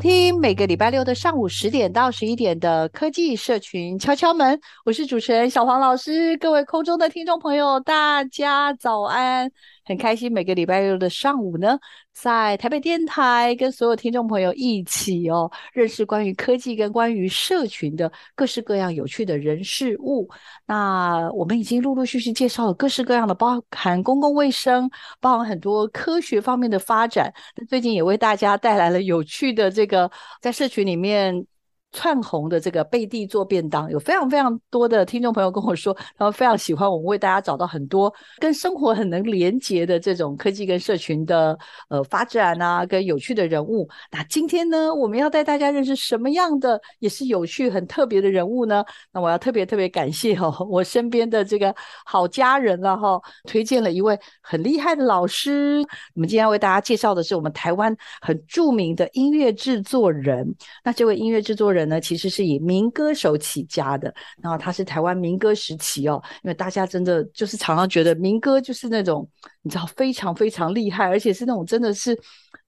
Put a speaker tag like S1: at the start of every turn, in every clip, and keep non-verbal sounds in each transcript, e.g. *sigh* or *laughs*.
S1: 听每个礼拜六的上午十点到十一点的科技社群敲敲门。我是主持人小黄老师，各位空中的听众朋友，大家早安。很开心，每个礼拜六的上午呢，在台北电台跟所有听众朋友一起哦，认识关于科技跟关于社群的各式各样有趣的人事物。那我们已经陆陆续续介绍了各式各样的，包含公共卫生，包含很多科学方面的发展。最近也为大家带来了有趣的这个在社群里面。窜红的这个贝蒂做便当，有非常非常多的听众朋友跟我说，他们非常喜欢我们为大家找到很多跟生活很能连结的这种科技跟社群的呃发展啊，跟有趣的人物。那今天呢，我们要带大家认识什么样的也是有趣很特别的人物呢？那我要特别特别感谢、哦，我身边的这个好家人了哈、推荐了一位很厉害的老师。我们今天要为大家介绍的是我们台湾很著名的音乐制作人。那这位音乐制作人。人呢，其实是以民歌手起家的，然后他是台湾民歌时期哦，因为大家真的就是常常觉得民歌就是那种你知道非常非常厉害，而且是那种真的是。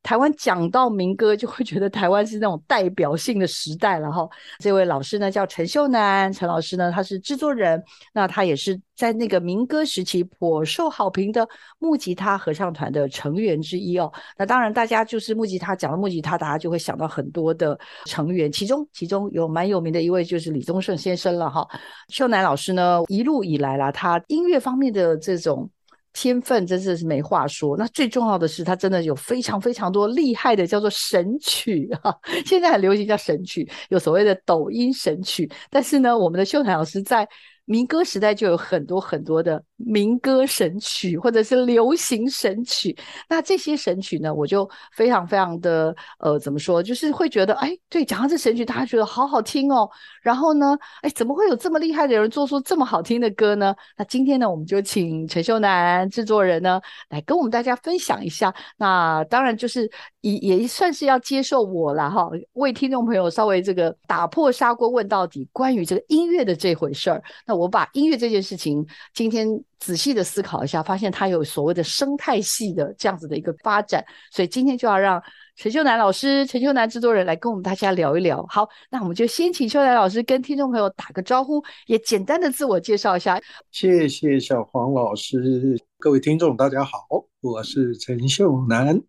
S1: 台湾讲到民歌，就会觉得台湾是那种代表性的时代了哈。这位老师呢叫陈秀男，陈老师呢他是制作人，那他也是在那个民歌时期颇受好评的木吉他合唱团的成员之一哦。那当然，大家就是木吉他讲到木吉他，大家就会想到很多的成员，其中其中有蛮有名的一位就是李宗盛先生了哈。秀男老师呢一路以来啦，他音乐方面的这种。天分真的是没话说。那最重要的是，他真的有非常非常多厉害的，叫做神曲哈。现在很流行叫神曲，有所谓的抖音神曲。但是呢，我们的秀才老师在。民歌时代就有很多很多的民歌神曲，或者是流行神曲。那这些神曲呢，我就非常非常的呃，怎么说，就是会觉得，哎，对，讲到这神曲，大家觉得好好听哦。然后呢，哎，怎么会有这么厉害的人做出这么好听的歌呢？那今天呢，我们就请陈秀男制作人呢，来跟我们大家分享一下。那当然就是也也算是要接受我了哈，为听众朋友稍微这个打破砂锅问到底，关于这个音乐的这回事儿。我把音乐这件事情今天仔细的思考一下，发现它有所谓的生态系的这样子的一个发展，所以今天就要让陈秀男老师、陈秀男制作人来跟我们大家聊一聊。好，那我们就先请秀男老师跟听众朋友打个招呼，也简单的自我介绍一下。
S2: 谢谢小黄老师，各位听众大家好，我是陈秀男。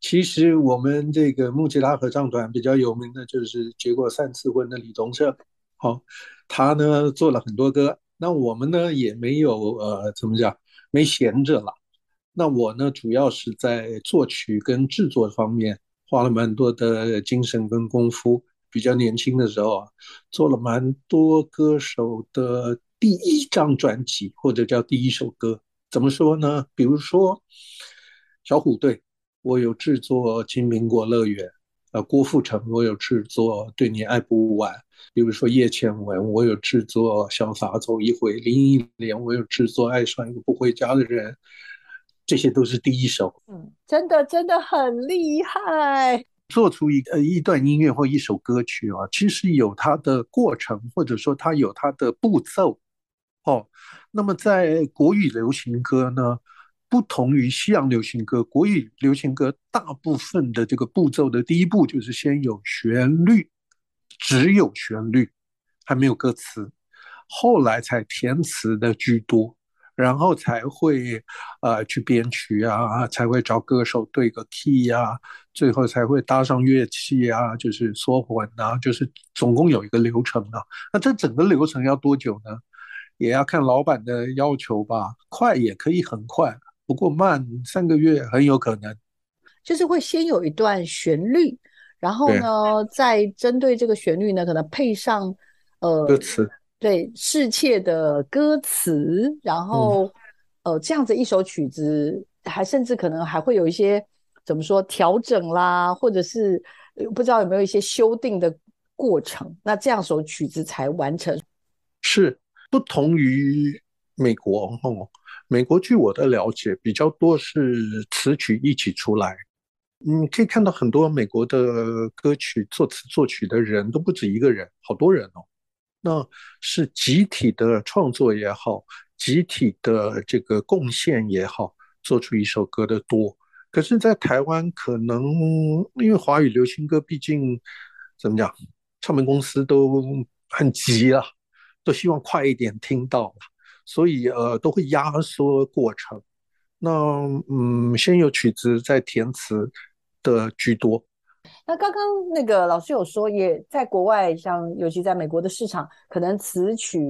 S2: 其实我们这个木吉拉合唱团比较有名的就是结过三次婚的李宗盛。好。他呢做了很多歌，那我们呢也没有呃怎么讲，没闲着了。那我呢主要是在作曲跟制作方面花了蛮多的精神跟功夫。比较年轻的时候啊，做了蛮多歌手的第一张专辑或者叫第一首歌。怎么说呢？比如说小虎队，我有制作《金苹果乐园》。呃，郭富城，我有制作《对你爱不完》；比如说叶倩文，我有制作《潇洒走一回》；林忆莲，我有制作《爱上一个不回家的人》。这些都是第一首。
S1: 嗯，真的真的很厉害。
S2: 做出一呃一段音乐或一首歌曲啊，其实有它的过程，或者说它有它的步骤。哦，那么在国语流行歌呢？不同于西洋流行歌，国语流行歌大部分的这个步骤的第一步就是先有旋律，只有旋律，还没有歌词，后来才填词的居多，然后才会呃去编曲啊，才会找歌手对个 key 呀、啊，最后才会搭上乐器啊，就是缩混啊，就是总共有一个流程啊。那这整个流程要多久呢？也要看老板的要求吧，快也可以很快，不过慢三个月很有可能。
S1: 就是会先有一段旋律，然后呢，再针对这个旋律呢，可能配上呃
S2: 歌词，
S1: 对，世切的歌词，然后、嗯、呃这样子一首曲子，还甚至可能还会有一些怎么说调整啦，或者是不知道有没有一些修订的过程，那这样首曲子才完成。
S2: 是不同于美国哦，美国据我的了解比较多是词曲一起出来。你可以看到很多美国的歌曲作词作曲的人都不止一个人，好多人哦。那是集体的创作也好，集体的这个贡献也好，做出一首歌的多。可是，在台湾可能因为华语流行歌毕竟怎么讲，唱片公司都很急啊，都希望快一点听到，所以呃都会压缩过程。那嗯，先有曲子再填词。的居多。
S1: 那刚刚那个老师有说，也在国外，像尤其在美国的市场，可能词曲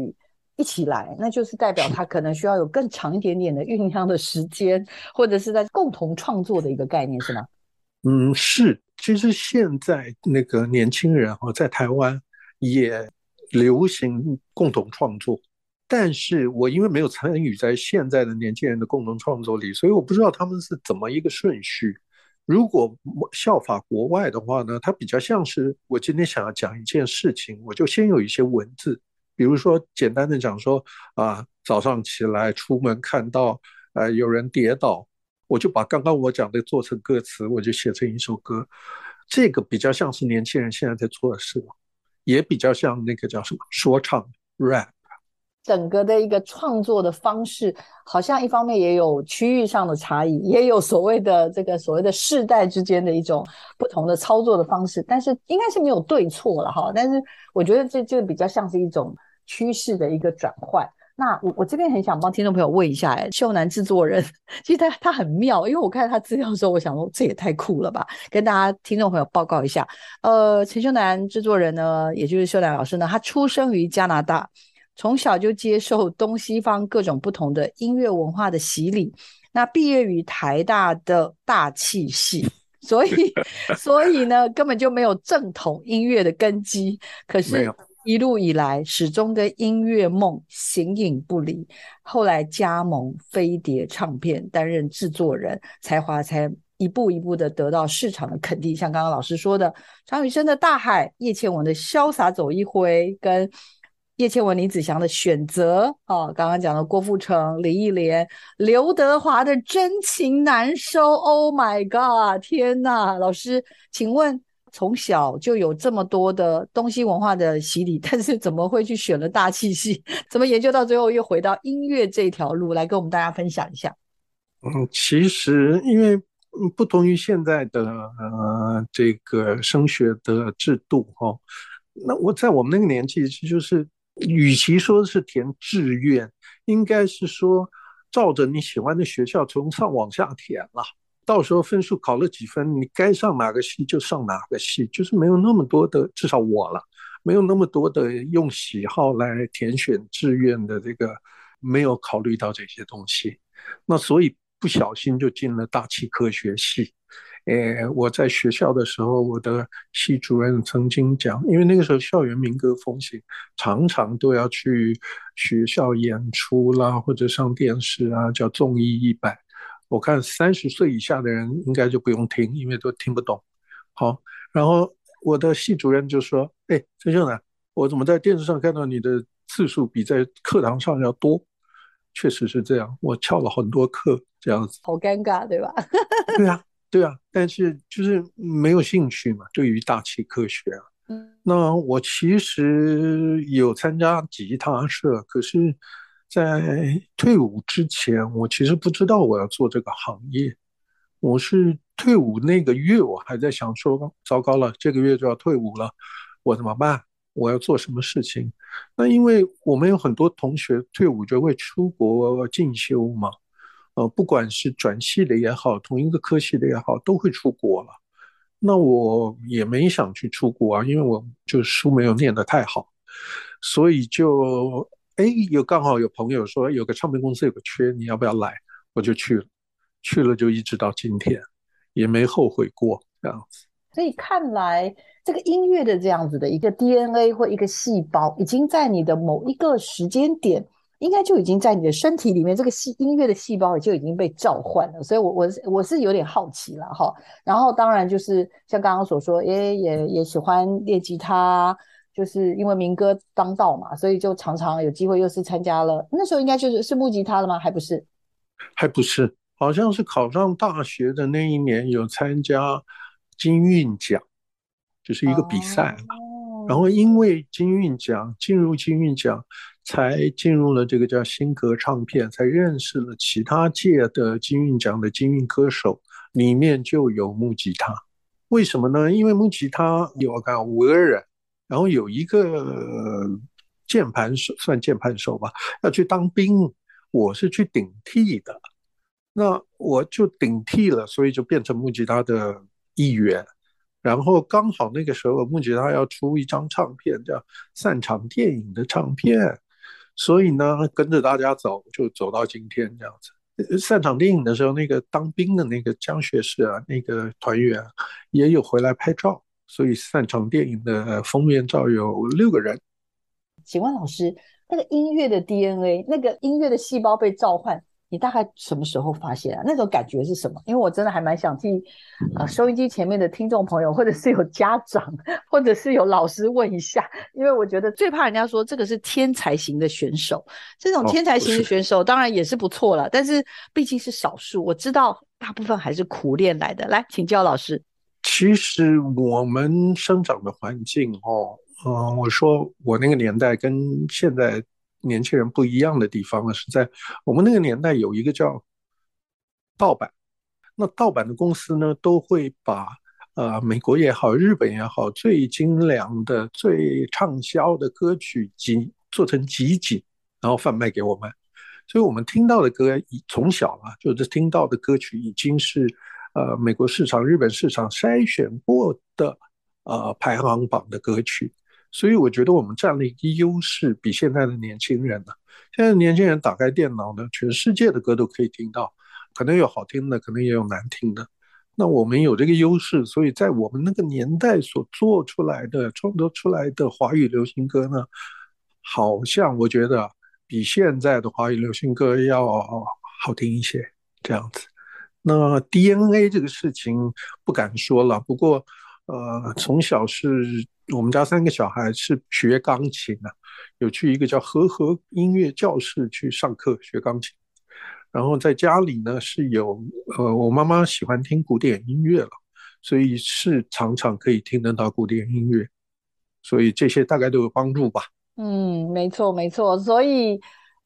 S1: 一起来，那就是代表他可能需要有更长一点点的酝酿的时间，或者是在共同创作的一个概念，是吗？*laughs*
S2: 嗯，是。其实现在那个年轻人哈，在台湾也流行共同创作，但是我因为没有参与在现在的年轻人的共同创作里，所以我不知道他们是怎么一个顺序。如果效法国外的话呢，它比较像是我今天想要讲一件事情，我就先有一些文字，比如说简单的讲说啊，早上起来出门看到呃有人跌倒，我就把刚刚我讲的做成歌词，我就写成一首歌。这个比较像是年轻人现在在做的事，也比较像那个叫什么说唱 rap。
S1: 整个的一个创作的方式，好像一方面也有区域上的差异，也有所谓的这个所谓的世代之间的一种不同的操作的方式，但是应该是没有对错了哈。但是我觉得这就比较像是一种趋势的一个转换。那我我这边很想帮听众朋友问一下，哎，秀男制作人，*laughs* 其实他他很妙，因为我看他资料的时候，我想说这也太酷了吧，跟大家听众朋友报告一下，呃，陈秀男制作人呢，也就是秀男老师呢，他出生于加拿大。从小就接受东西方各种不同的音乐文化的洗礼，那毕业于台大的大气系，所以 *laughs* 所以呢，根本就没有正统音乐的根基。可是，一路以来始终跟音乐梦形影不离。后来加盟飞碟唱片，担任制作人，才华才一步一步的得到市场的肯定。像刚刚老师说的，张雨生的《大海》，叶倩文的《潇洒走一回》，跟。叶倩文、林子祥的选择哦，刚刚讲的郭富城、林忆莲、刘德华的真情难收。Oh my god！天哪，老师，请问从小就有这么多的东西文化的洗礼，但是怎么会去选了大气系？*laughs* 怎么研究到最后又回到音乐这条路来跟我们大家分享一下？
S2: 嗯，其实因为不同于现在的呃这个升学的制度哈、哦，那我在我们那个年纪其实就是。与其说是填志愿，应该是说照着你喜欢的学校从上往下填了。到时候分数考了几分，你该上哪个系就上哪个系，就是没有那么多的，至少我了，没有那么多的用喜好来填选志愿的这个，没有考虑到这些东西。那所以不小心就进了大气科学系。诶，我在学校的时候，我的系主任曾经讲，因为那个时候校园民歌风行，常常都要去学校演出啦，或者上电视啊，叫综艺一百。我看三十岁以下的人应该就不用听，因为都听不懂。好，然后我的系主任就说：“哎，陈秀兰，我怎么在电视上看到你的次数比在课堂上要多？确实是这样，我翘了很多课，这样子。
S1: 好尴尬，对吧？*laughs*
S2: 对啊。”对啊，但是就是没有兴趣嘛，对于大气科学啊。嗯，那我其实有参加吉他社，可是，在退伍之前，我其实不知道我要做这个行业。我是退伍那个月，我还在想说，糟糕了，这个月就要退伍了，我怎么办？我要做什么事情？那因为我们有很多同学退伍就会出国进修嘛。呃，不管是转系的也好，同一个科系的也好，都会出国了。那我也没想去出国啊，因为我就书没有念得太好，所以就哎，有刚好有朋友说有个唱片公司有个缺，你要不要来？我就去了，去了就一直到今天，也没后悔过这样子。
S1: 所以看来，这个音乐的这样子的一个 DNA 或一个细胞，已经在你的某一个时间点。应该就已经在你的身体里面，这个细音乐的细胞就已经被召唤了，所以我，我我我是有点好奇了哈。然后，当然就是像刚刚所说，也也也喜欢练吉他，就是因为民歌当道嘛，所以就常常有机会又是参加了。那时候应该就是是木吉他了吗？还不是？
S2: 还不是，好像是考上大学的那一年有参加金韵奖，就是一个比赛嘛。哦、然后因为金韵奖进入金韵奖。才进入了这个叫新格唱片，才认识了其他届的金韵奖的金韵歌手，里面就有木吉他。为什么呢？因为木吉他有看五个人，然后有一个键盘手，算键盘手吧，要去当兵，我是去顶替的，那我就顶替了，所以就变成木吉他的一员。然后刚好那个时候木吉他要出一张唱片，叫散场电影的唱片。所以呢，跟着大家走，就走到今天这样子。散场电影的时候，那个当兵的那个江学士啊，那个团员也有回来拍照，所以散场电影的封面照有六个人。
S1: 请问老师，那个音乐的 DNA，那个音乐的细胞被召唤。你大概什么时候发现啊？那种感觉是什么？因为我真的还蛮想替呃收音机前面的听众朋友，或者是有家长，或者是有老师问一下，因为我觉得最怕人家说这个是天才型的选手。这种天才型的选手当然也是不错了，但是毕竟是少数。我知道大部分还是苦练来的。来，请教老师。
S2: 其实我们生长的环境哦，嗯、呃，我说我那个年代跟现在。年轻人不一样的地方呢，是在我们那个年代有一个叫盗版，那盗版的公司呢，都会把呃美国也好，日本也好，最精良的、最畅销的歌曲集做成集锦，然后贩卖给我们。所以我们听到的歌，从小啊，就是听到的歌曲已经是呃美国市场、日本市场筛选过的呃排行榜的歌曲。所以我觉得我们占了一个优势，比现在的年轻人呢。现在年轻人打开电脑呢，全世界的歌都可以听到，可能有好听的，可能也有难听的。那我们有这个优势，所以在我们那个年代所做出来的、创作出来的华语流行歌呢，好像我觉得比现在的华语流行歌要好听一些。这样子，那 DNA 这个事情不敢说了，不过呃，从小是。我们家三个小孩是学钢琴的，有去一个叫和和音乐教室去上课学钢琴，然后在家里呢是有呃，我妈妈喜欢听古典音乐了，所以是常常可以听得到古典音乐，所以这些大概都有帮助吧。
S1: 嗯，没错没错，所以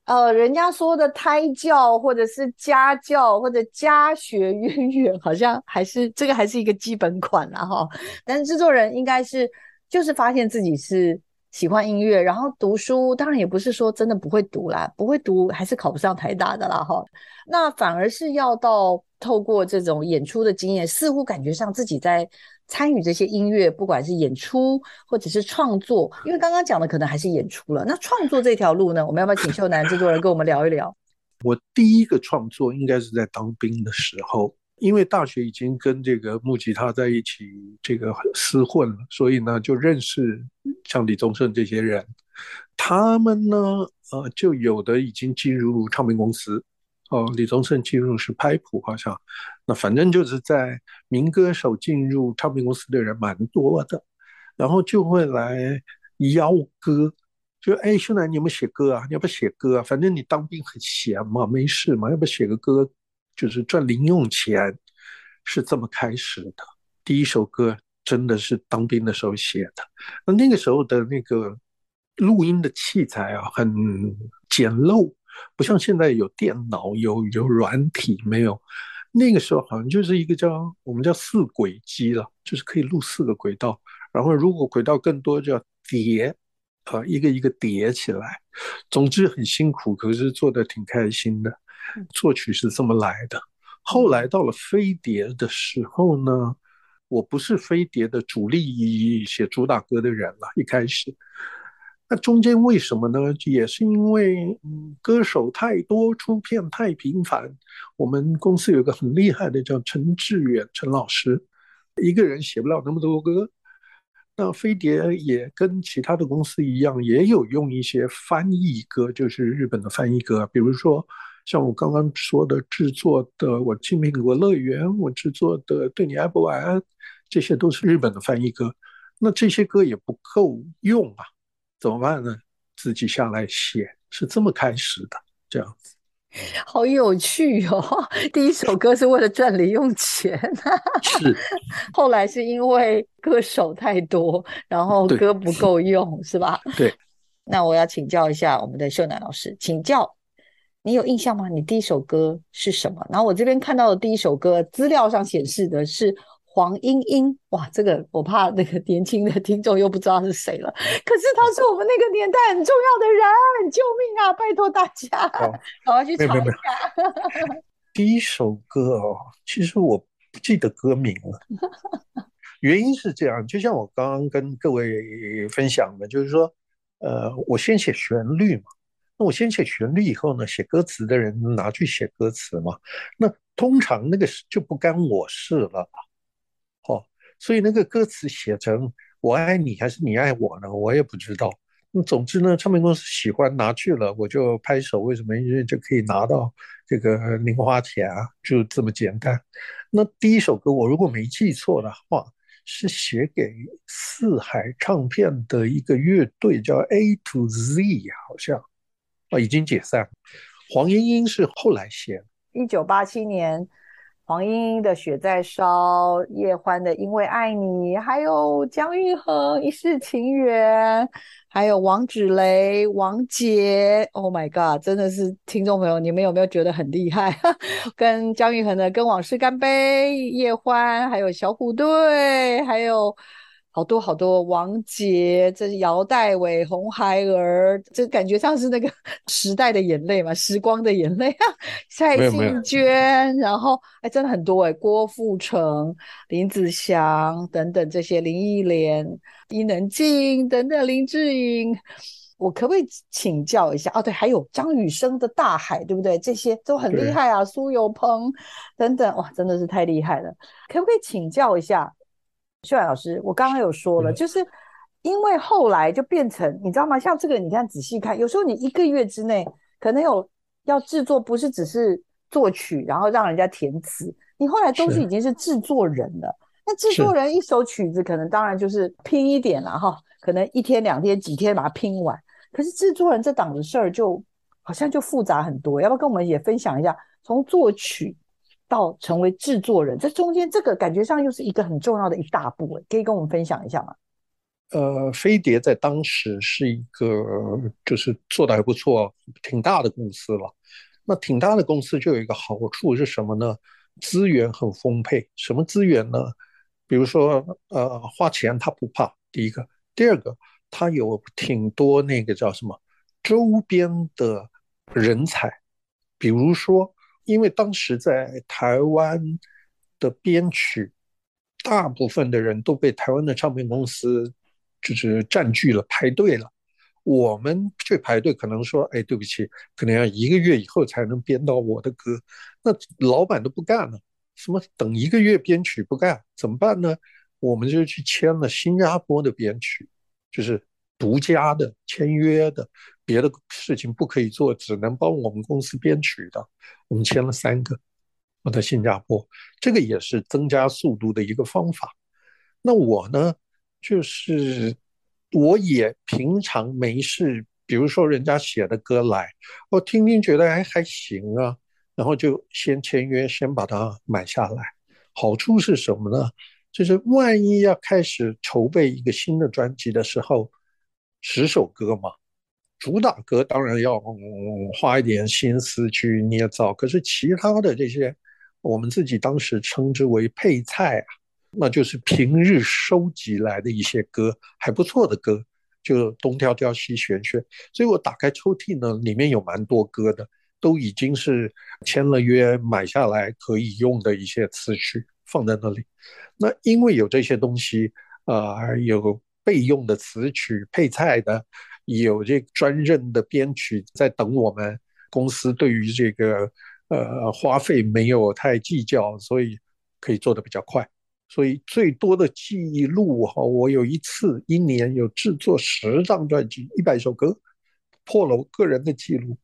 S1: 呃，人家说的胎教或者是家教或者家学渊源，好像还是这个还是一个基本款了哈。但是制作人应该是。就是发现自己是喜欢音乐，然后读书，当然也不是说真的不会读啦，不会读还是考不上台大的啦哈。那反而是要到透过这种演出的经验，似乎感觉上自己在参与这些音乐，不管是演出或者是创作，因为刚刚讲的可能还是演出了。那创作这条路呢，我们要不要请秀男制作人跟我们聊一聊？
S2: 我第一个创作应该是在当兵的时候。因为大学已经跟这个木吉他在一起，这个厮混了，所以呢就认识像李宗盛这些人。他们呢，呃，就有的已经进入唱片公司，哦，李宗盛进入是拍谱，好像。那反正就是在民歌手进入唱片公司的人蛮多的，然后就会来邀歌，就哎，秀男你有没有写歌啊？你要不要写歌啊？反正你当兵很闲嘛，没事嘛，要不要写个歌？就是赚零用钱，是这么开始的。第一首歌真的是当兵的时候写的。那那个时候的那个录音的器材啊，很简陋，不像现在有电脑、有有软体，没有。那个时候好像就是一个叫我们叫四轨机了，就是可以录四个轨道。然后如果轨道更多，就要叠，啊，一个一个叠起来。总之很辛苦，可是做的挺开心的。作曲是这么来的。后来到了飞碟的时候呢，我不是飞碟的主力写主打歌的人了。一开始，那中间为什么呢？也是因为歌手太多，出片太频繁。我们公司有个很厉害的叫陈志远陈老师，一个人写不了那么多歌。那飞碟也跟其他的公司一样，也有用一些翻译歌，就是日本的翻译歌，比如说像我刚刚说的制作的《我进苹果乐园》，我制作的《对你爱不晚安》，这些都是日本的翻译歌。那这些歌也不够用啊，怎么办呢？自己下来写，是这么开始的，这样子。
S1: 好有趣哦！*laughs* 第一首歌是为了赚零用钱，
S2: 是。
S1: 后来是因为歌手太多，然后歌不够用，是吧？
S2: 对。
S1: 那我要请教一下我们的秀楠老师，请教你有印象吗？你第一首歌是什么？然后我这边看到的第一首歌资料上显示的是。黄莺莺，哇，这个我怕那个年轻的听众又不知道是谁了。可是他是我们那个年代很重要的人，救命啊！拜托大家，赶快去查一下。
S2: 第一首歌哦，其实我不记得歌名了。原因是这样，就像我刚刚跟各位分享的，就是说，呃，我先写旋律嘛。那我先写旋律以后呢，写歌词的人拿去写歌词嘛。那通常那个就不干我事了。哦所以那个歌词写成“我爱你”还是“你爱我”呢？我也不知道。那总之呢，唱片公司喜欢拿去了，我就拍手。为什么？因为就可以拿到这个零花钱啊，就这么简单。那第一首歌，我如果没记错的话，是写给四海唱片的一个乐队，叫 A to Z，好像啊，已经解散。黄莺莺是后来写的，
S1: 一九八七年。黄莺莺的《雪在烧》，叶欢的《因为爱你》，还有姜育恒《一世情缘》，还有王芷蕾、王杰。Oh my god！真的是听众朋友，你们有没有觉得很厉害？*laughs* 跟姜育恒的《跟往事干杯》，叶欢，还有小虎队，还有。好多好多，王杰，这是姚代伟、红孩儿，这感觉像是那个 *laughs* 时代的眼泪嘛，时光的眼泪啊。蔡幸娟，然后哎，真的很多哎，郭富城、林子祥等等这些，林忆莲、伊能静等等，林志颖，我可不可以请教一下？哦，对，还有张雨生的《大海》，对不对？这些都很厉害啊，苏有朋等等，哇，真的是太厉害了。可不可以请教一下？秀男老师，我刚刚有说了，就是因为后来就变成，你知道吗？像这个，你看仔细看，有时候你一个月之内可能有要制作，不是只是作曲，然后让人家填词，你后来都是已经是制作人了。那制作人一首曲子，可能当然就是拼一点了哈，可能一天两天几天把它拼完。可是制作人这档子事儿，就好像就复杂很多。要不要跟我们也分享一下，从作曲？到成为制作人，这中间这个感觉上又是一个很重要的一大步，可以跟我们分享一下吗？
S2: 呃，飞碟在当时是一个就是做的还不错，挺大的公司了。那挺大的公司就有一个好处是什么呢？资源很丰沛。什么资源呢？比如说，呃，花钱他不怕。第一个，第二个，他有挺多那个叫什么周边的人才，比如说。因为当时在台湾的编曲，大部分的人都被台湾的唱片公司就是占据了，排队了。我们去排队，可能说：“哎，对不起，可能要一个月以后才能编到我的歌。”那老板都不干了，什么等一个月编曲不干怎么办呢？我们就去签了新加坡的编曲，就是独家的签约的。别的事情不可以做，只能帮我们公司编曲的。我们签了三个，我在新加坡，这个也是增加速度的一个方法。那我呢，就是我也平常没事，比如说人家写的歌来，我听听觉得还还行啊，然后就先签约，先把它买下来。好处是什么呢？就是万一要开始筹备一个新的专辑的时候，十首歌嘛。主打歌当然要花一点心思去捏造，可是其他的这些，我们自己当时称之为配菜啊，那就是平日收集来的一些歌，还不错的歌，就东挑挑西选选。所以我打开抽屉呢，里面有蛮多歌的，都已经是签了约买下来可以用的一些词曲放在那里。那因为有这些东西，呃，有备用的词曲配菜的，有这专任的编曲在等我们。公司对于这个呃花费没有太计较，所以可以做得比较快。所以最多的记录哈，我有一次一年有制作十张专辑，一百首歌，破了我个人的记录。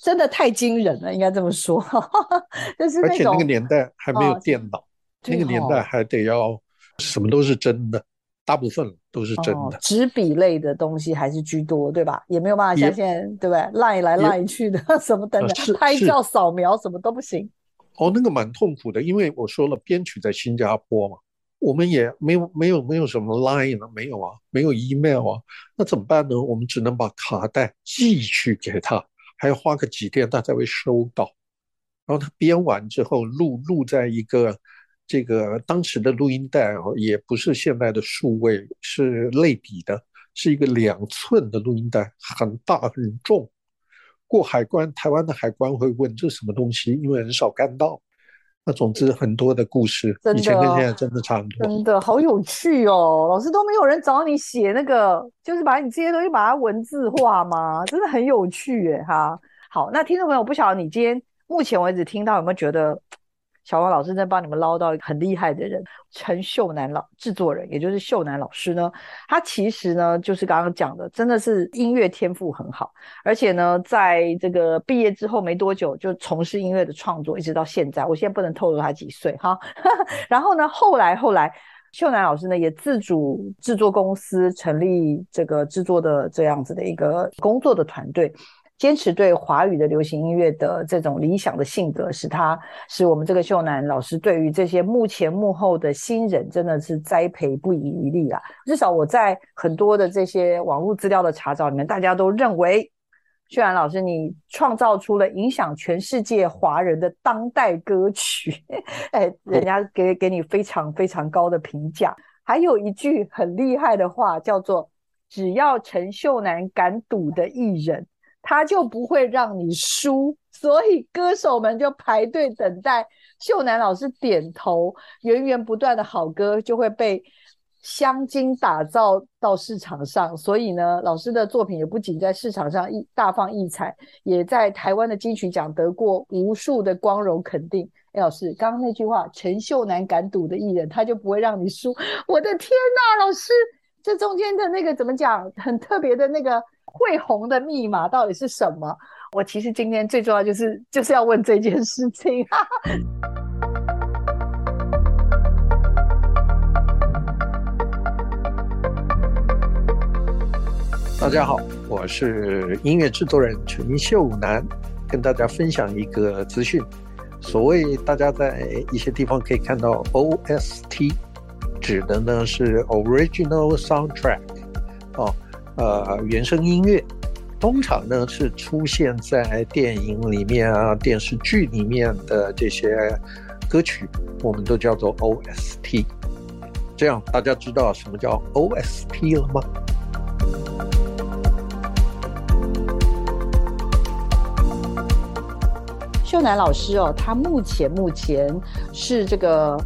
S1: 真的太惊人了，应该这么说。*laughs* 就是
S2: 而且那个年代还没有电脑，
S1: 哦、
S2: 那个年代还得要什么都是真的。大部分都是真的，哦、
S1: 纸笔类的东西还是居多，对吧？也没有办法像现在，对不对？赖来赖去的，*laughs* 什么等等，*laughs* 拍照扫描什么都不行。
S2: 哦，那个蛮痛苦的，因为我说了，编曲在新加坡嘛，我们也没有没有没有什么 line 啊，没有啊，没有 email 啊，那怎么办呢？我们只能把卡带寄去给他，还要花个几天他才会收到，然后他编完之后录录在一个。这个当时的录音带哦，也不是现在的数位，是类比的，是一个两寸的录音带，很大很重。过海关，台湾的海关会问这是什么东西，因为很少看到。那总之很多的故事，以前跟现在真的差不多。
S1: 真的好有趣哦，老师都没有人找你写那个，就是把你这些东西把它文字化吗？真的很有趣耶哈。好，那听众朋友，不晓得你今天目前为止听到有没有觉得？小王老师在帮你们捞到一个很厉害的人，陈秀男老制作人，也就是秀男老师呢。他其实呢，就是刚刚讲的，真的是音乐天赋很好，而且呢，在这个毕业之后没多久就从事音乐的创作，一直到现在。我现在不能透露他几岁哈。*laughs* 然后呢，后来后来，秀男老师呢也自主制作公司，成立这个制作的这样子的一个工作的团队。坚持对华语的流行音乐的这种理想的性格，使他使我们这个秀男老师对于这些幕前幕后的新人真的是栽培不遗余力啊！至少我在很多的这些网络资料的查找里面，大家都认为秀男老师你创造出了影响全世界华人的当代歌曲，*laughs* 哎，人家给给你非常非常高的评价。还有一句很厉害的话，叫做“只要陈秀男敢赌的艺人”。他就不会让你输，所以歌手们就排队等待秀男老师点头，源源不断的好歌就会被香精打造到市场上。所以呢，老师的作品也不仅在市场上一大放异彩，也在台湾的金曲奖得过无数的光荣肯定。哎，老师，刚刚那句话，陈秀男敢赌的艺人，他就不会让你输。*laughs* 我的天哪，老师，这中间的那个怎么讲？很特别的那个。会红的密码到底是什么？我其实今天最重要就是就是要问这件事情。*laughs*
S2: 大家好，我是音乐制作人陈秀男，跟大家分享一个资讯。所谓大家在一些地方可以看到 OST，指的呢是 Original Soundtrack 哦。呃，原声音乐通常呢是出现在电影里面啊、电视剧里面的这些歌曲，我们都叫做 OST。这样大家知道什么叫 OST 了吗？
S1: 秀楠老师哦，他目前目前是这个。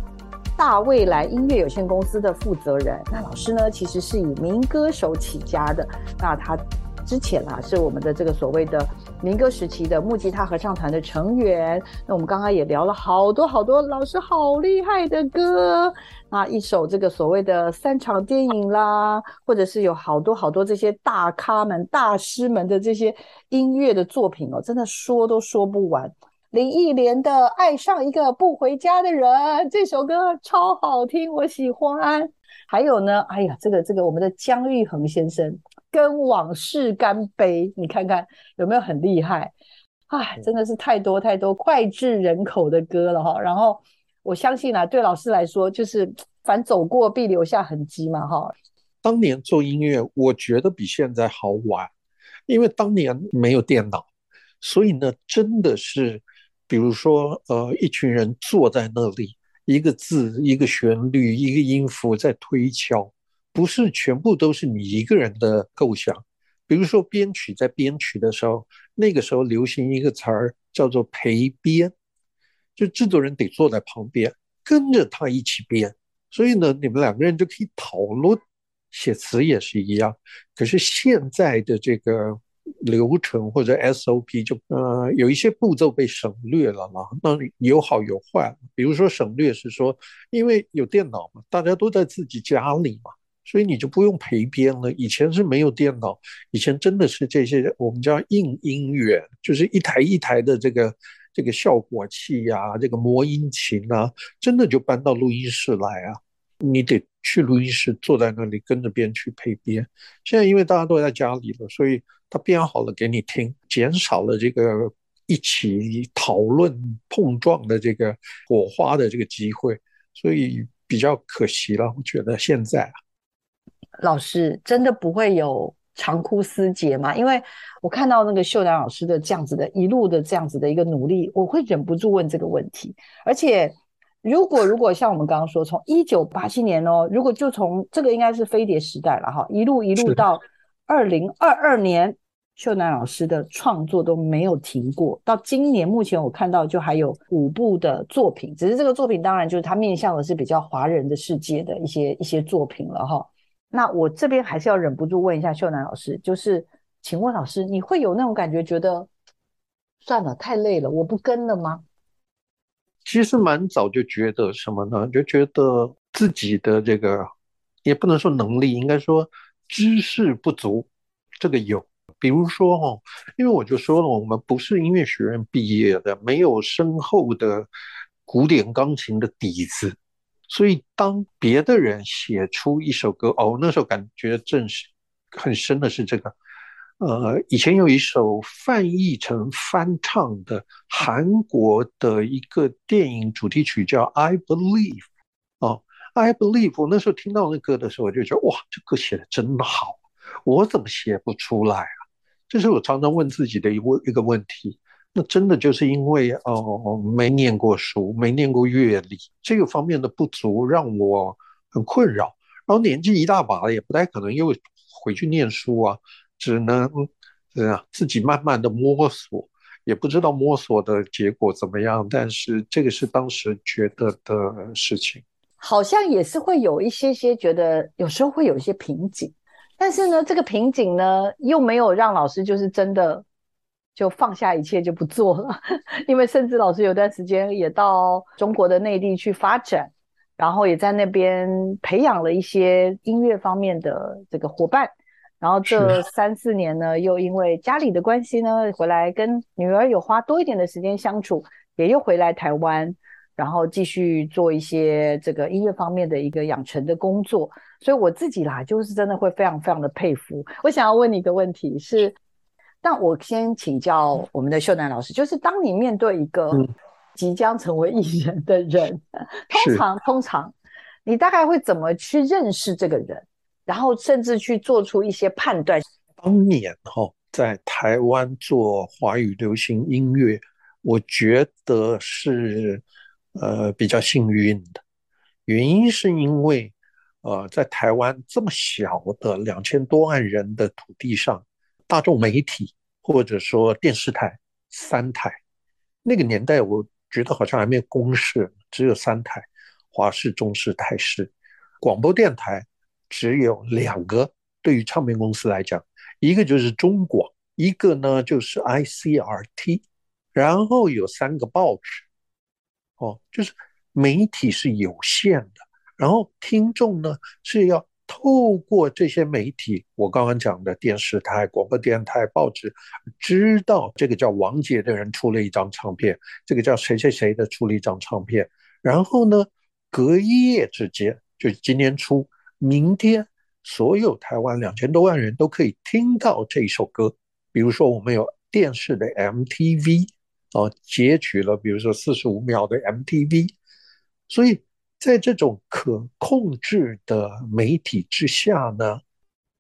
S1: 大未来音乐有限公司的负责人，那老师呢，其实是以民歌手起家的。那他之前啊，是我们的这个所谓的民歌时期的木吉他合唱团的成员。那我们刚刚也聊了好多好多老师好厉害的歌啊，一首这个所谓的三场电影啦，或者是有好多好多这些大咖们、大师们的这些音乐的作品哦，真的说都说不完。林忆莲的《爱上一个不回家的人》这首歌超好听，我喜欢。还有呢，哎呀，这个这个，我们的姜育恒先生跟往事干杯，你看看有没有很厉害？哎，真的是太多太多脍炙人口的歌了哈。然后我相信啊，对老师来说，就是凡走过必留下痕迹嘛哈。
S2: 当年做音乐，我觉得比现在好玩，因为当年没有电脑，所以呢，真的是。比如说，呃，一群人坐在那里，一个字、一个旋律、一个音符在推敲，不是全部都是你一个人的构想。比如说编曲，在编曲的时候，那个时候流行一个词儿叫做陪编，就制作人得坐在旁边跟着他一起编，所以呢，你们两个人就可以讨论，写词也是一样。可是现在的这个流程或者 SOP 就呃有一些步骤被省略了嘛，那有好有坏。比如说省略是说，因为有电脑嘛，大家都在自己家里嘛。所以你就不用陪编了。以前是没有电脑，以前真的是这些我们叫硬音源，就是一台一台的这个这个效果器呀、这个魔音琴啊，真的就搬到录音室来啊。你得去录音室，坐在那里跟着编去配编。现在因为大家都在家里了，所以他编好了给你听，减少了这个一起讨论碰撞的这个火花的这个机会，所以比较可惜了。我觉得现在。
S1: 老师真的不会有长枯思竭吗？因为我看到那个秀兰老师的这样子的一路的这样子的一个努力，我会忍不住问这个问题。而且，如果如果像我们刚刚说，从一九八七年哦，如果就从这个应该是飞碟时代了哈，一路一路到二零二二年，秀楠老师的创作都没有停过。到今年目前我看到就还有五部的作品，只是这个作品当然就是他面向的是比较华人的世界的一些一些作品了哈。那我这边还是要忍不住问一下秀楠老师，就是请问老师，你会有那种感觉，觉得算了，太累了，我不跟了吗？
S2: 其实蛮早就觉得什么呢？就觉得自己的这个也不能说能力，应该说知识不足。这个有，比如说哦，因为我就说了，我们不是音乐学院毕业的，没有深厚的古典钢琴的底子。所以，当别的人写出一首歌，哦，那时候感觉正是很深的是这个，呃，以前有一首翻译成翻唱的韩国的一个电影主题曲，叫《I Believe》哦，《I Believe》。我那时候听到那歌的时候，我就觉得哇，这歌写的真好，我怎么写不出来啊？这是我常常问自己的一问一个问题。那真的就是因为哦，没念过书，没念过乐理，这个方面的不足让我很困扰。然后年纪一大把了，也不太可能又回去念书啊，只能这样自己慢慢的摸索，也不知道摸索的结果怎么样。但是这个是当时觉得的事情，
S1: 好像也是会有一些些觉得，有时候会有一些瓶颈，但是呢，这个瓶颈呢，又没有让老师就是真的。就放下一切就不做了，*laughs* 因为甚至老师有段时间也到中国的内地去发展，然后也在那边培养了一些音乐方面的这个伙伴。然后这三四年呢，又因为家里的关系呢，回来跟女儿有花多一点的时间相处，也又回来台湾，然后继续做一些这个音乐方面的一个养成的工作。所以我自己啦，就是真的会非常非常的佩服。我想要问你一个问题是。那我先请教我们的秀楠老师，就是当你面对一个即将成为艺人的人，嗯、通常通常你大概会怎么去认识这个人，然后甚至去做出一些判断？
S2: 当年哈，在台湾做华语流行音乐，我觉得是呃比较幸运的，原因是因为呃在台湾这么小的两千多万人的土地上。大众媒体或者说电视台三台，那个年代我觉得好像还没有公视，只有三台，华视、中视、台视。广播电台只有两个，对于唱片公司来讲，一个就是中广，一个呢就是 ICRT，然后有三个报纸，哦，就是媒体是有限的，然后听众呢是要。透过这些媒体，我刚刚讲的电视台、广播电台、报纸，知道这个叫王杰的人出了一张唱片，这个叫谁谁谁的出了一张唱片。然后呢，隔一夜之间，就今年初，明天，所有台湾两千多万人都可以听到这首歌。比如说，我们有电视的 MTV，啊，截取了，比如说四十五秒的 MTV，所以。在这种可控制的媒体之下呢，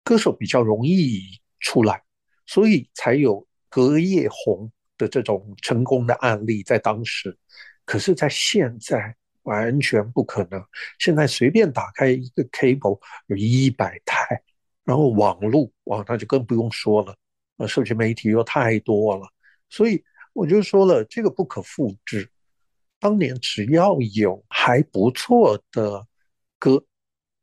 S2: 歌手比较容易出来，所以才有隔夜红的这种成功的案例在当时。可是，在现在完全不可能。现在随便打开一个 cable，有一百台，然后网络哇，那就更不用说了。呃，社群媒体又太多了，所以我就说了，这个不可复制。当年只要有还不错的歌，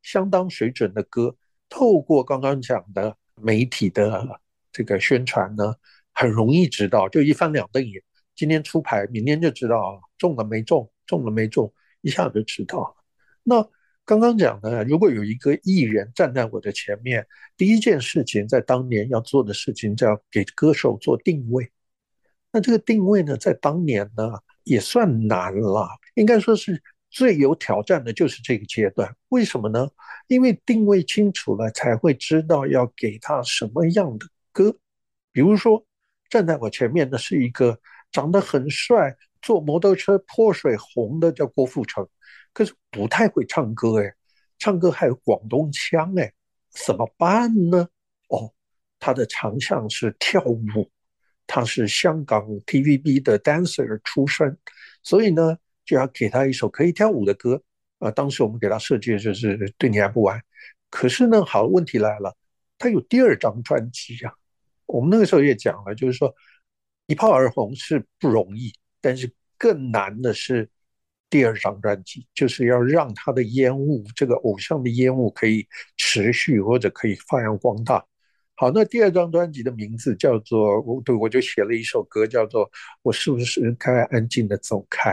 S2: 相当水准的歌，透过刚刚讲的媒体的这个宣传呢，很容易知道，就一翻两瞪眼，今天出牌，明天就知道中了没中，中了没中，一下就知道了。那刚刚讲的，如果有一个艺人站在我的前面，第一件事情在当年要做的事情，叫给歌手做定位。那这个定位呢，在当年呢也算难了，应该说是最有挑战的，就是这个阶段。为什么呢？因为定位清楚了，才会知道要给他什么样的歌。比如说，站在我前面的是一个长得很帅、坐摩托车泼水红的，叫郭富城，可是不太会唱歌哎，唱歌还有广东腔哎，怎么办呢？哦，他的长项是跳舞。他是香港 TVB 的 dancer 出身，所以呢，就要给他一首可以跳舞的歌。啊、当时我们给他设计的就是《对你爱不完》。可是呢，好，问题来了，他有第二张专辑啊。我们那个时候也讲了，就是说一炮而红是不容易，但是更难的是第二张专辑，就是要让他的烟雾，这个偶像的烟雾可以持续或者可以发扬光大。好，那第二张专辑的名字叫做我，对，我就写了一首歌，叫做《我是不是该安静的走开》？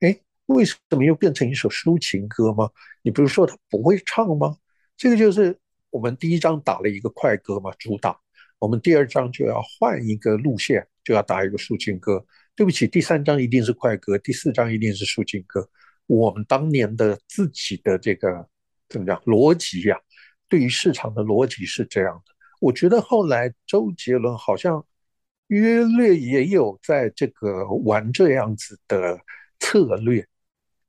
S2: 哎，为什么又变成一首抒情歌吗？你不是说他不会唱吗？这个就是我们第一张打了一个快歌嘛，主打。我们第二张就要换一个路线，就要打一个抒情歌。对不起，第三章一定是快歌，第四章一定是抒情歌。我们当年的自己的这个怎么讲逻辑呀？对于市场的逻辑是这样的。我觉得后来周杰伦好像约略也有在这个玩这样子的策略，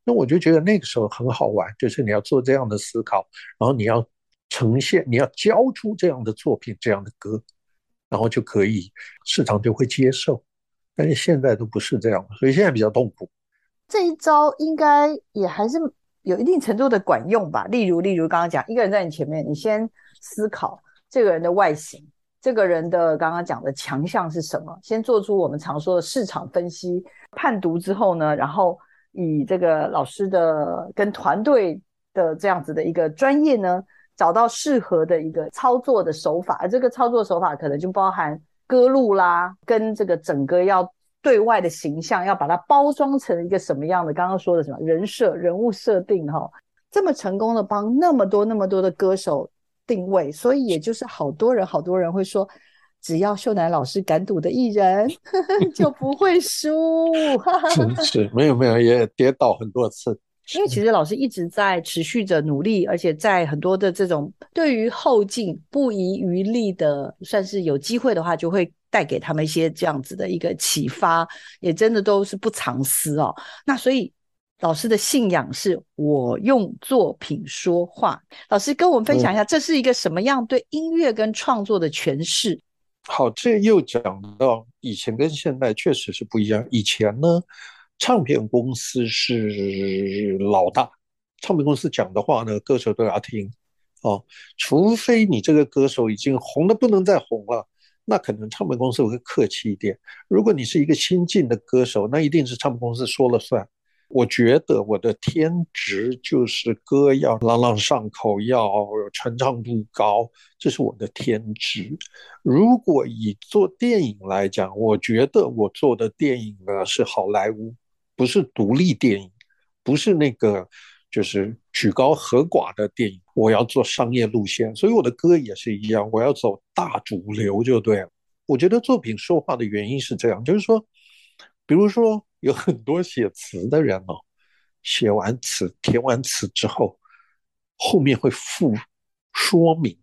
S2: 那我就觉得那个时候很好玩，就是你要做这样的思考，然后你要呈现，你要交出这样的作品、这样的歌，然后就可以市场就会接受。但是现在都不是这样，所以现在比较痛苦。
S1: 这一招应该也还是有一定程度的管用吧？例如，例如刚刚讲，一个人在你前面，你先思考。这个人的外形，这个人的刚刚讲的强项是什么？先做出我们常说的市场分析判读之后呢，然后以这个老师的跟团队的这样子的一个专业呢，找到适合的一个操作的手法。而这个操作手法可能就包含歌路啦，跟这个整个要对外的形象，要把它包装成一个什么样的？刚刚说的什么人设、人物设定？哈，这么成功的帮那么多那么多的歌手。定位，所以也就是好多人，好多人会说，只要秀男老师敢赌的艺人呵呵 *laughs* 就不会输。*laughs*
S2: 是是，没有没有，也跌倒很多次。
S1: 因为其实老师一直在持续着努力，而且在很多的这种对于后进不遗余力的，算是有机会的话，就会带给他们一些这样子的一个启发，也真的都是不藏私哦。那所以。老师的信仰是我用作品说话。老师跟我们分享一下，这是一个什么样对音乐跟创作的诠释？嗯、
S2: 好，这又讲到以前跟现在确实是不一样。以前呢，唱片公司是老大，唱片公司讲的话呢，歌手都要听哦。除非你这个歌手已经红得不能再红了，那可能唱片公司会客气一点。如果你是一个新进的歌手，那一定是唱片公司说了算。我觉得我的天职就是歌要朗朗上口，要传唱度高，这是我的天职。如果以做电影来讲，我觉得我做的电影呢是好莱坞，不是独立电影，不是那个就是曲高和寡的电影。我要做商业路线，所以我的歌也是一样，我要走大主流就对了。我觉得作品说话的原因是这样，就是说，比如说。有很多写词的人哦，写完词填完词之后，后面会附说明，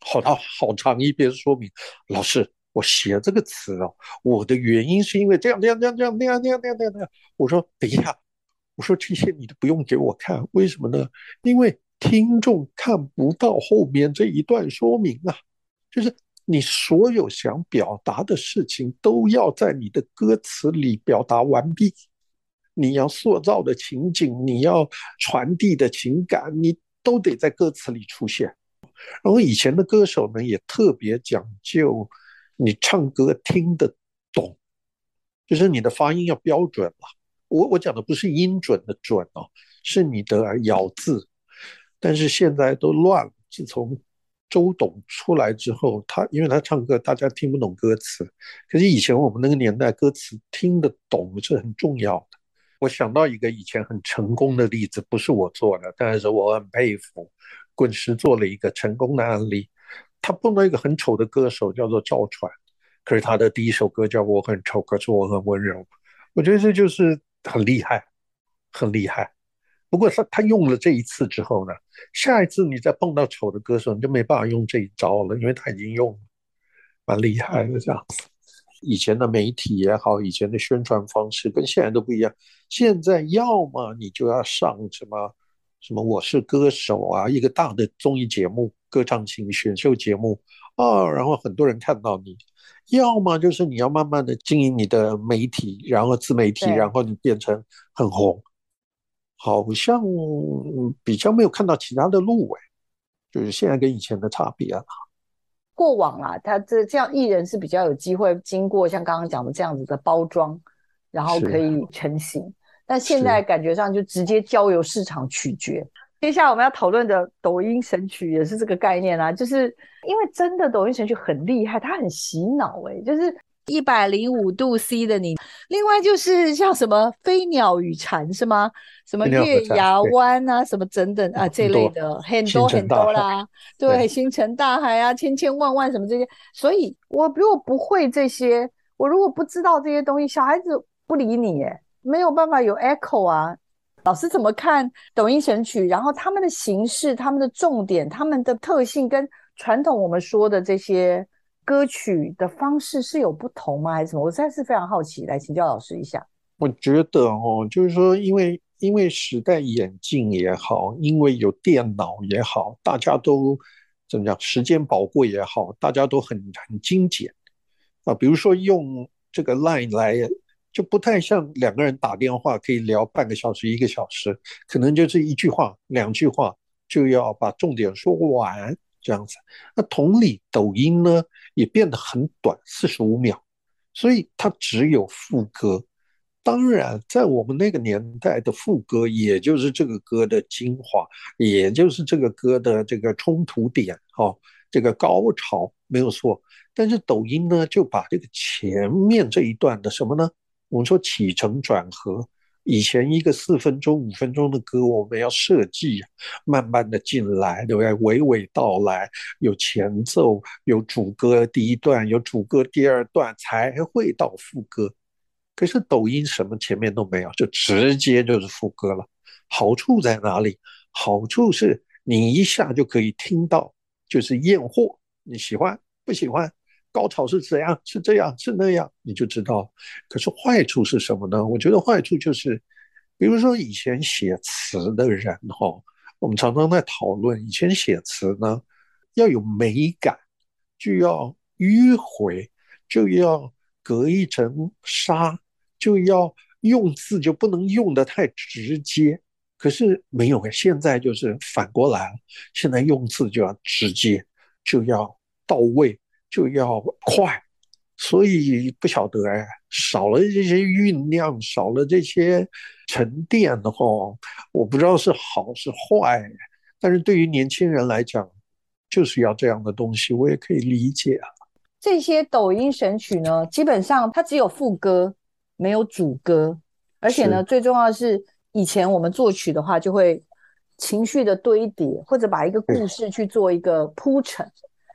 S2: 好到好长一篇说明。老师，我写这个词哦，我的原因是因为这样这样这样这样那样那样那样那样那样。我说等一下，我说这些你都不用给我看，为什么呢？因为听众看不到后面这一段说明啊，就是。你所有想表达的事情都要在你的歌词里表达完毕，你要塑造的情景，你要传递的情感，你都得在歌词里出现。然后以前的歌手呢，也特别讲究你唱歌听得懂，就是你的发音要标准嘛。我我讲的不是音准的准哦，是你的咬字。但是现在都乱了。自从周董出来之后，他因为他唱歌，大家听不懂歌词。可是以前我们那个年代，歌词听得懂是很重要的。我想到一个以前很成功的例子，不是我做的，但是我很佩服。滚石做了一个成功的案例，他碰到一个很丑的歌手，叫做赵传，可是他的第一首歌叫《我很丑，可是我很温柔》。我觉得这就是很厉害，很厉害。不过他他用了这一次之后呢，下一次你再碰到丑的歌手，你就没办法用这一招了，因为他已经用了，蛮厉害的这样子。以前的媒体也好，以前的宣传方式跟现在都不一样。现在要么你就要上什么。什么我是歌手啊，一个大的综艺节目、歌唱型选秀节目啊，然后很多人看到你，要么就是你要慢慢的经营你的媒体，然后自媒体，然后你变成很红，好像比较没有看到其他的路哎，就是现在跟以前的差别啊。
S1: 过往啊，他这这样艺人是比较有机会经过像刚刚讲的这样子的包装，然后可以成型。但现在感觉上就直接交由市场取决。接下来我们要讨论的抖音神曲也是这个概念啊，就是因为真的抖音神曲很厉害，它很洗脑哎、欸，就是一百零五度 C 的你。另外就是像什么飞鸟与蝉是吗？什么月牙湾啊，什么等等啊这类的很多很多啦，*laughs* 对，星辰大海啊，千千万万什么这些。所以我如果不会这些，我如果不知道这些东西，小孩子不理你哎、欸。没有办法有 echo 啊，老师怎么看抖音神曲？然后他们的形式、他们的重点、他们的特性，跟传统我们说的这些歌曲的方式是有不同吗？还是什么？我实在是非常好奇，来请教老师一下。
S2: 我觉得哦，就是说，因为因为时代演进也好，因为有电脑也好，大家都怎么讲？时间宝贵也好，大家都很很精简啊。比如说用这个 Line 来。就不太像两个人打电话可以聊半个小时、一个小时，可能就是一句话、两句话就要把重点说完这样子。那同理，抖音呢也变得很短，四十五秒，所以它只有副歌。当然，在我们那个年代的副歌，也就是这个歌的精华，也就是这个歌的这个冲突点，哈，这个高潮没有错。但是抖音呢，就把这个前面这一段的什么呢？我们说起承转合，以前一个四分钟、五分钟的歌，我们要设计，慢慢的进来，对不对？娓娓道来，有前奏，有主歌第一段，有主歌第二段，才会到副歌。可是抖音什么前面都没有，就直接就是副歌了。好处在哪里？好处是你一下就可以听到，就是验货，你喜欢不喜欢？高潮是怎样？是这样？是那样？你就知道。可是坏处是什么呢？我觉得坏处就是，比如说以前写词的人哈，我们常常在讨论，以前写词呢要有美感，就要迂回，就要隔一层纱，就要用字就不能用得太直接。可是没有，现在就是反过来了，现在用字就要直接，就要到位。就要快，所以不晓得哎，少了这些酝酿，少了这些沉淀的话，我不知道是好是坏。但是对于年轻人来讲，就是要这样的东西，我也可以理解啊。
S1: 这些抖音神曲呢，基本上它只有副歌，没有主歌，而且呢，最重要的是，以前我们作曲的话，就会情绪的堆叠，或者把一个故事去做一个铺陈。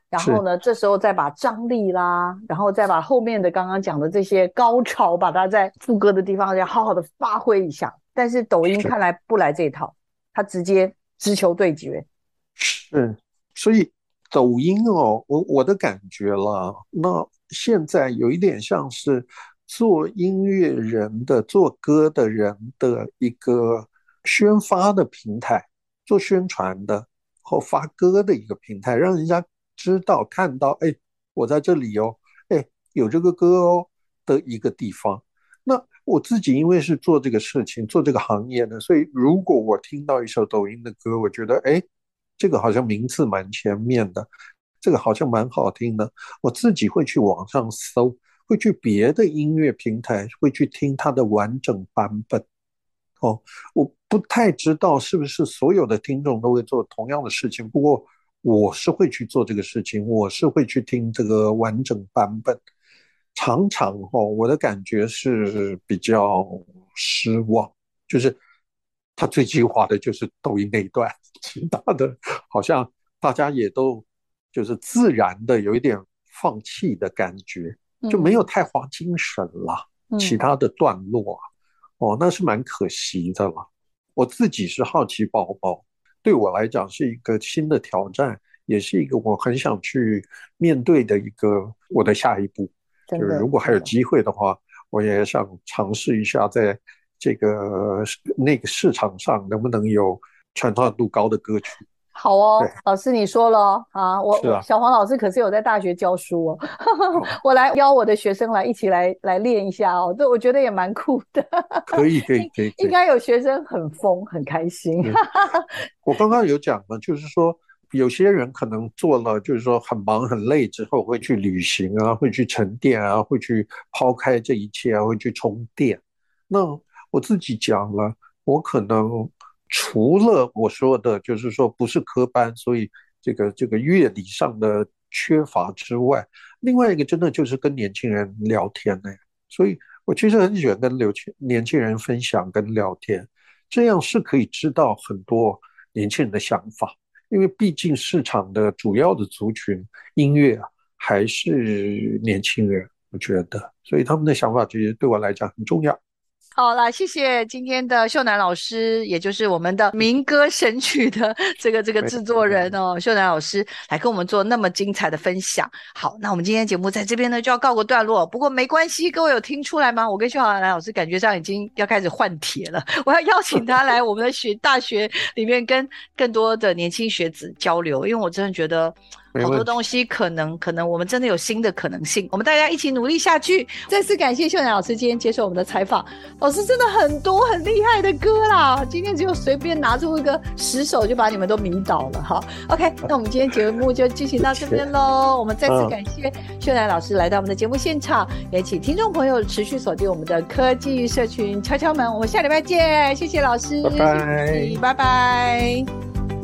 S1: 然后呢，这时候再把张力啦，然后再把后面的刚刚讲的这些高潮，把它在副歌的地方要好好的发挥一下。但是抖音看来不来这一套，他直接直球对决。
S2: 是，所以抖音哦，我我的感觉啦，那现在有一点像是做音乐人的、做歌的人的一个宣发的平台，做宣传的或发歌的一个平台，让人家。知道看到，哎，我在这里哦，哎，有这个歌哦的一个地方。那我自己因为是做这个事情、做这个行业的，所以如果我听到一首抖音的歌，我觉得，哎，这个好像名次蛮前面的，这个好像蛮好听的，我自己会去网上搜，会去别的音乐平台，会去听它的完整版本。哦，我不太知道是不是所有的听众都会做同样的事情，不过我是会去做这个事情，我是会去听这个完整版本。常常哦，我的感觉是比较失望，就是他最精华的就是抖音那一段，其他的好像大家也都就是自然的有一点放弃的感觉，就没有太花精神了。其他的段落，哦，那是蛮可惜的了。我自己是好奇宝宝，对我来讲是一个新的挑战，也是一个我很想去面对的一个我的下一步。就是如果还有机会的话，我也想尝试一下，在这个那个市场上能不能有传唱度高的歌曲。
S1: 好哦，老师你说了啊，我啊小黄老师可是有在大学教书哦，*laughs* 我来邀我的学生来一起来来练一下哦，这我觉得也蛮酷的。
S2: 可以可以可以，
S1: 应该有学生很疯很开心。
S2: 我刚刚有讲了，就是说。有些人可能做了，就是说很忙很累之后，会去旅行啊，会去沉淀啊，会去抛开这一切啊，会去充电。那我自己讲了，我可能除了我说的，就是说不是科班，所以这个这个乐理上的缺乏之外，另外一个真的就是跟年轻人聊天呢。所以我其实很喜欢跟年轻年轻人分享跟聊天，这样是可以知道很多年轻人的想法。因为毕竟市场的主要的族群音乐啊，还是年轻人，我觉得，所以他们的想法其实对我来讲很重要。
S1: 好啦，谢谢今天的秀楠老师，也就是我们的民歌神曲的 *laughs* 这个这个制作人哦，秀楠老师来跟我们做那么精彩的分享。好，那我们今天节目在这边呢就要告个段落，不过没关系，各位有听出来吗？我跟秀楠老师感觉上已经要开始换帖了，我要邀请他来我们的学大学里面跟更多的年轻学子交流，因为我真的觉得。好多东西可能可能我们真的有新的可能性，我们大家一起努力下去。再次感谢秀楠老师今天接受我们的采访，老师真的很多很厉害的歌啦，今天只有随便拿出一个十首就把你们都迷倒了哈。OK，那我们今天节目就进行到这边喽。*laughs* 我们再次感谢秀楠老师来到我们的节目现场，也请听众朋友持续锁定我们的科技社群敲敲门。我们下礼拜见，谢谢老师，
S2: 拜拜，
S1: 拜拜。